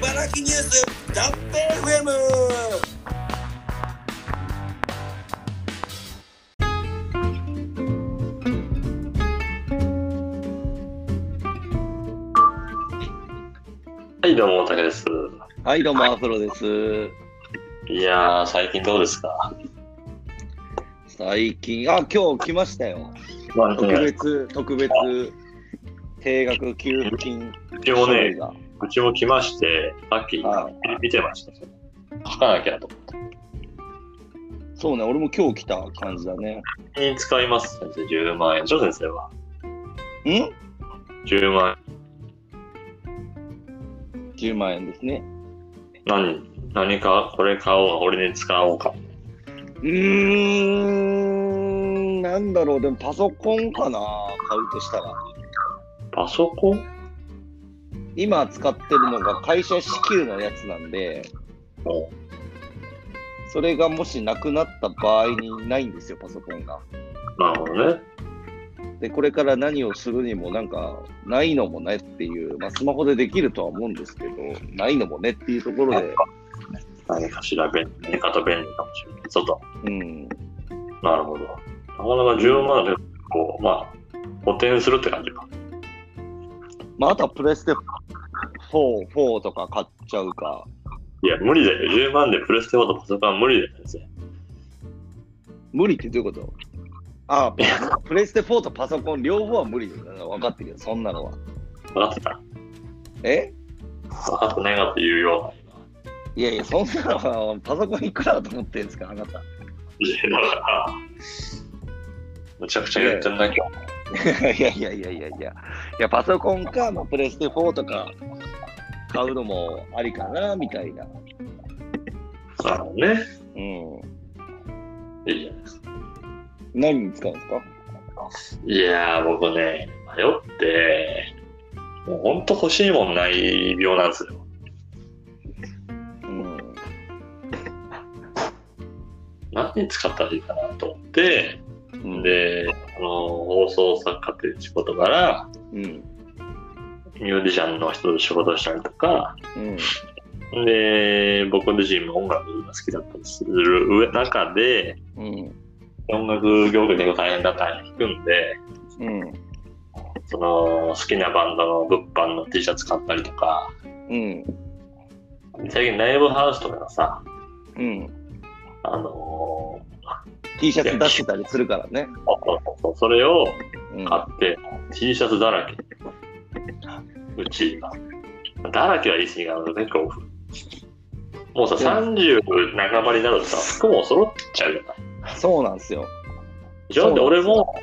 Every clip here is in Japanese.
茨城ニュースキャンペーン FM はい、どうも、大竹です。はい、どうも、アフロです。いやー、最近どうですか？最近、あ、今日来ましたよ。まあ特別、特別、定額給付金うちもね、が。うちも来まして、さっきはい見てました。書かなきゃと思って。そうね、俺も今日来た感じだね。に使います、先生、10万円。ちょ、先生は？ん？10万 ?10 万円ですね。円。何、何か、これ買おう、俺に使おうか？うーん、なんだろう、でもパソコンかな、買うとしたら。パソコン？今使ってるのが会社支給のやつなんで、おそれがもしなくなった場合にないんですよ、パソコンが。なるほどね。で、これから何をするにもなんか、ないのもねっていう、まあ、スマホでできるとは思うんですけど、ないのもねっていうところで、何かしら便利、何かと便利かもしれない。そうだ。うん、なるほど。なかなか10万で、こう、まあ、補填するって感じか。まあ、あとはプレステ4、4とか買っちゃうか、いや、無理だよ。10万でプレステ4とパソコンは無理だよ。無理ってどういうこと？ああ、プレステ4とパソコン両方は無理だよ。分かってるよ、そんなのは。分かってた？え？分かってないかっていうよいやいや、そんなのはパソコンいくらだと思ってるんですか、あなた。いや、だから、むちゃくちゃ言ってんだけど。いやいやいやいやいや、いや、パソコンか、まあ、プレステ4とか買うのもありかな、みたいな。なるほどね。うん。いいじゃないですか。何に使うんですか？いやー、僕ね、迷って、もうほんと欲しいもんない病なんですよ。うん。何に使ったらいいかなと思って、うん、で、あの、放送作家っていう仕事から、うん。ミュージシャンの人と仕事したりとか、うん。で、僕自身も音楽が好きだったりする上中で、うん。音楽業界結構大変だったり弾くんで、うん。その好きなバンドの物販の T シャツ買ったりとか、うん。最近ライブハウスとかがさ、うん。あの T シャツ出してたりするからね。ーそうそうそうそれをうん。買って、T シャツだらけ。うちが。だらけは言い過ぎなので、結構、もうさ、30半ばになるとさ、服も揃っちゃうじゃない。そうなんですよ。でしょ？で、そうなんですよ俺も、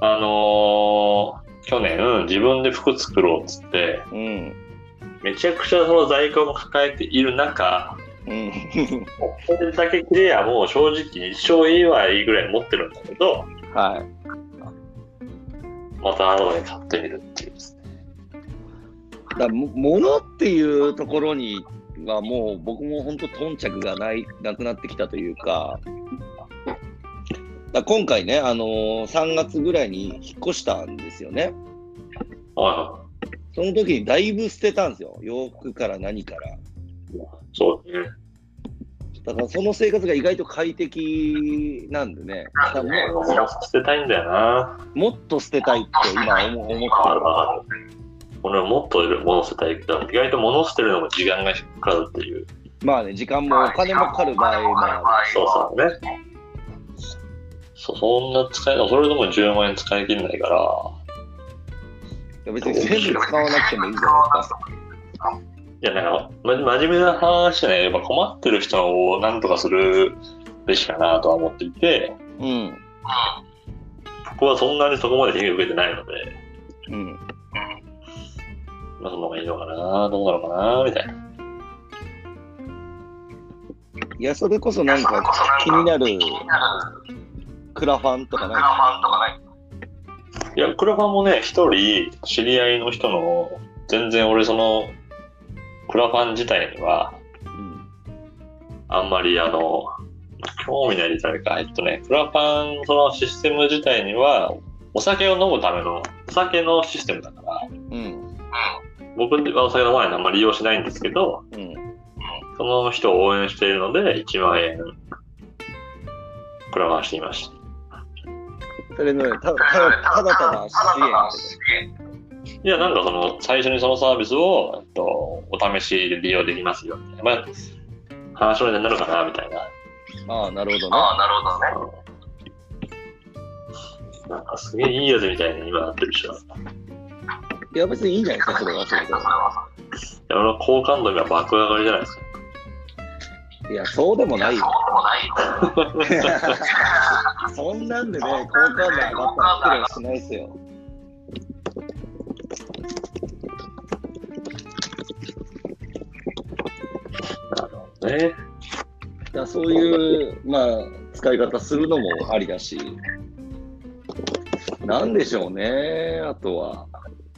あのー去年自分で服作ろうっつって、うん。めちゃくちゃその在庫も抱えている中、うん。これだけ着れやもう正直一生いいはいいぐらい持ってるんだけど、はい。また新たに買ってみるっていうですね。だも物っていうところにはもう僕も本当頓着がないなくなってきたというか、だ今回ね、あのー3月ぐらいに引っ越したんですよね。はその時にだいぶ捨てたんですよ。洋服から何から。そうね。だからその生活が意外と快適なんでね、だも物捨てたいんだよな。もっと捨てたいって今思思ってる。俺はもっと物捨てたいけど、意外と物捨てるのも時間がかかるっていう。る。まあね、時間もお金もかかる場合もある。そうそうね。そそんな使い、それでも10万円使い切んないから、いや別に全部使わなくてもいいじゃないですか。いや、なんか、ま、真面目な話じゃない、やっぱ困ってる人を何とかするべきかなとは思っていて、うん。僕はそんなにそこまで被害を受けてないので、うん。まあ、その方がいいのかな、どうなのかな、みたいな。いや、それこそなんか気になるクラファンとかない？いや、クラファンもね、一人、知り合いの人の、全然俺その、クラファン自体には、うん。あんまりあの、興味ない誰か、えっとね、クラファンそのシステム自体には、お酒を飲むための、お酒のシステムだから、うん。僕はお酒飲まないのあんまり利用しないんですけど、うん。その人を応援しているので、1万円、くらましていました。それの、たただただただ支援いや、なんかその、最初にそのサービスを、えっと、お試しで利用できますよ、みたいな。まあ、話のネタになるかな、みたいな。ああ、なるほどね。なるほどね。なんかすげえいいやつみたいに今なってる人だ。いいや、別にいいんじゃないですか、それはそれで。や、俺の好感度が爆上がりじゃないですか。いや、そうでもないよ。そんなんでね、好感度上がったら失しないですよ。なるほどね。だそういう、まあ、使い方するのもありだし、なんでしょうね、あとは。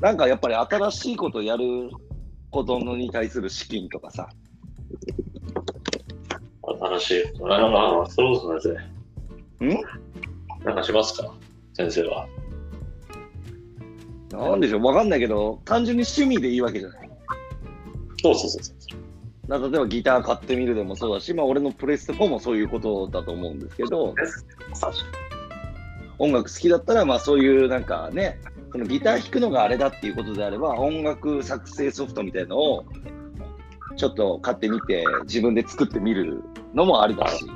なんかやっぱり新しいことやることのに対する資金とかさ。新しい。なんか、そろそろ先生。ん？なんかしますか？先生は。なんでしょう、わかんないけど、単純に趣味でいいわけじゃない？そうそうそうそう。だから例えばギター買ってみるでもそうだし、まあ俺のプレステ4もそういうことだと思うんですけど、音楽好きだったら、まあそういうなんかね、そのギター弾くのがあれだっていうことであれば、音楽作成ソフトみたいのをちょっと買ってみて、自分で作ってみるのもありだし。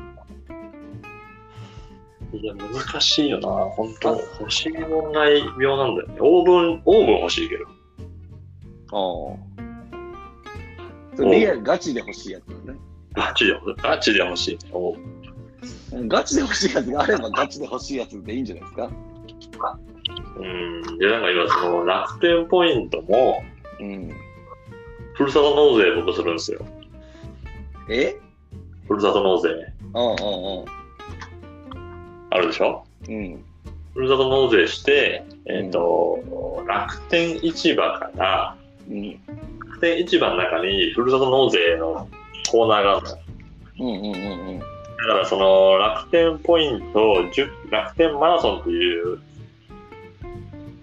いや、難しいよな。本当欲しい問題病なんだよね。オーブン、オーブン欲しいけど。ああ。それリアルガチで欲しいやつだね。ガチで、ガチで欲しいね。オーブンガチで欲しいやつがあればガチで欲しいやつでいいんじゃないですか？うん。で、なんか今、その楽天ポイントも、うん。ふるさと納税僕するんですよ。え？ふるさと納税。うんうんあるでしょ？うん。うん。ふるさと納税して、えっ、と、楽天市場から、うん。楽天市場の中にふるさと納税のコーナーがあるのよ。うんうんうんうん。だからその楽天ポイント10楽天マラソンという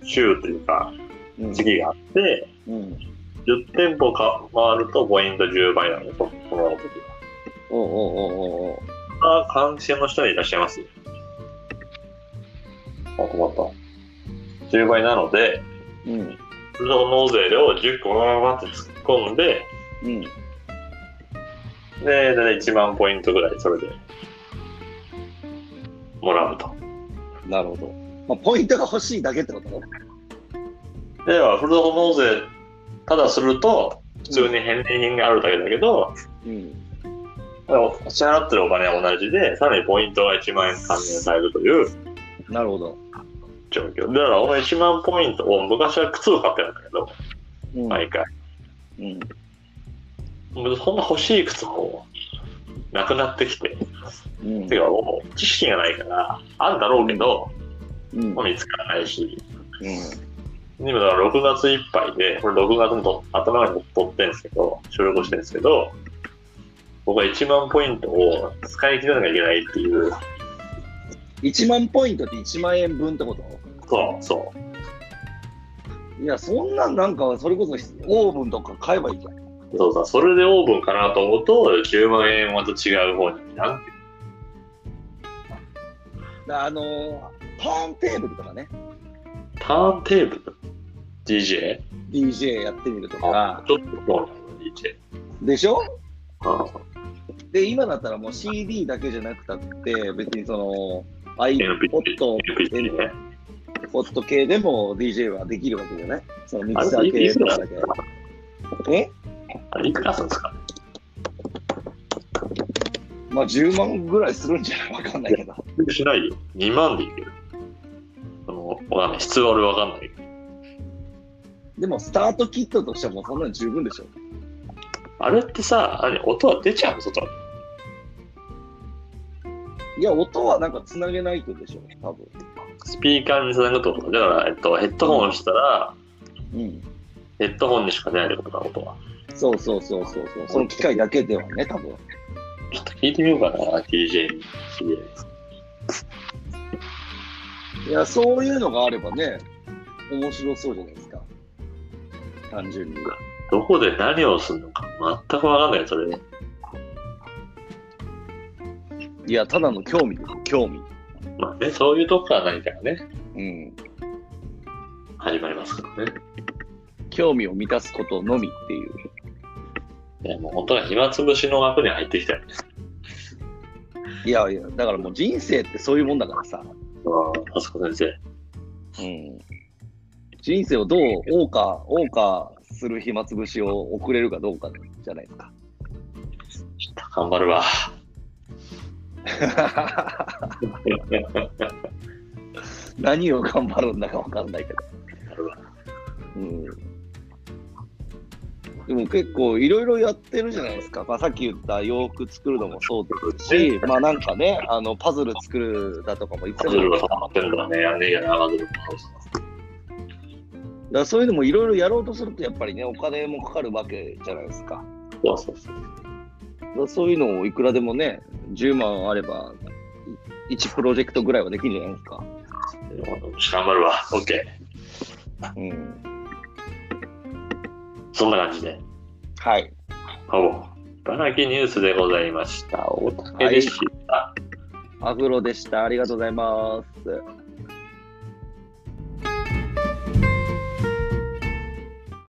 週というかうん時期があって、うん。10店舗か回るとポイント10倍なのよ、そその時おうおうおうおうおうは。あ、関心の人いらっしゃいますあ、止まった。10倍なので、うん。ふるさと納税を10個バババって突っ込んで、うん。で、だいたい1万ポイントぐらいそれでもらうと。なるほど。まあ、ポイントが欲しいだけってことでは、ふるさと納税、ただすると、普通に返礼品があるだけだけど、うん。支払ってるお金は同じで、さらにポイントが1万円還元されるというなるほど。状況。だから、俺1万ポイントを昔は靴を買ってたんだけど、うん。毎回。うん。そんな欲しい靴もなくなってきて、うんてかもう知識がないから、あるだろうけど、うん。見つからないし、うん。今だから6月いっぱいで、これ6月のと頭に撮ってるんですけど、収録してるんですけど、僕は1万ポイントを使い切らなきゃいけないっていう、1万ポイントって1万円分ってこと？そう、そう。いや、そんなんなんか、それこそオーブンとか買えばいいじゃん。そうさ、それでオーブンかなと思うと、10万円また違う方になんてだあのー、ターンテーブルとかね、ターンテーブル ?DJ? DJ やってみるとか、ちょっと DJ。でしょ？あで、今だったらもう CD だけじゃなくたって、別にその、iPod、ド系でも DJ はできるわけじゃない？そのミキサー系とかだけ。え？あれいくらするんですか？まあ10万ぐらいするんじゃない？わかんないけど。しないよ。2万でいける。その、わかんない。質は俺わかんないけど。でもスタートキットとしてはもうそんなの十分でしょ。あれってさ、何音は出ちゃうの？外に。いや、音はなんかつなげないとでしょ、多分。スピーカーにつなぐとだから、えっと、ヘッドホンしたら、うん。ヘッドホンにしか出ないってことだ、音は。そうそうそうそうそう。その機械だけではね、多分。ちょっと聞いてみようかな、DJ に。いや、そういうのがあればね、面白そうじゃないですか。単純に。どこで何をするのか全くわかんないよ、それね。いや、ただの興味です。興味。まあね、そういうとこから何かがね、うん。始まりますからね。興味を満たすことのみっていう。いや、もう本当は暇つぶしの枠に入ってきたよね。いやいや、だからもう人生ってそういうもんだからさ。ああ、あそこ先生。うん。人生をどう謳歌、謳歌する暇つぶしを送れるかどうかじゃないですか。頑張るわ。何を頑張るんだかわかんないけど。頑張るわうん。でも結構いろいろやってるじゃないですか。まあ、さっき言った洋服作るのもそうですし、まあなんかね、あのパズル作るだとかもいつもパズルね。やんねえやな、パズルも。だそういうのもいろいろやろうとすると、やっぱりね、お金もかかるわけじゃないですか。そうそうそう。だそういうのをいくらでもね、10万あれば、1プロジェクトぐらいはできるんじゃないですか。頑張るわ。オッケー。うん。そんな感じで。はい。お茨城ニュースでございました。大竹でした。アフロでした。ありがとうございます。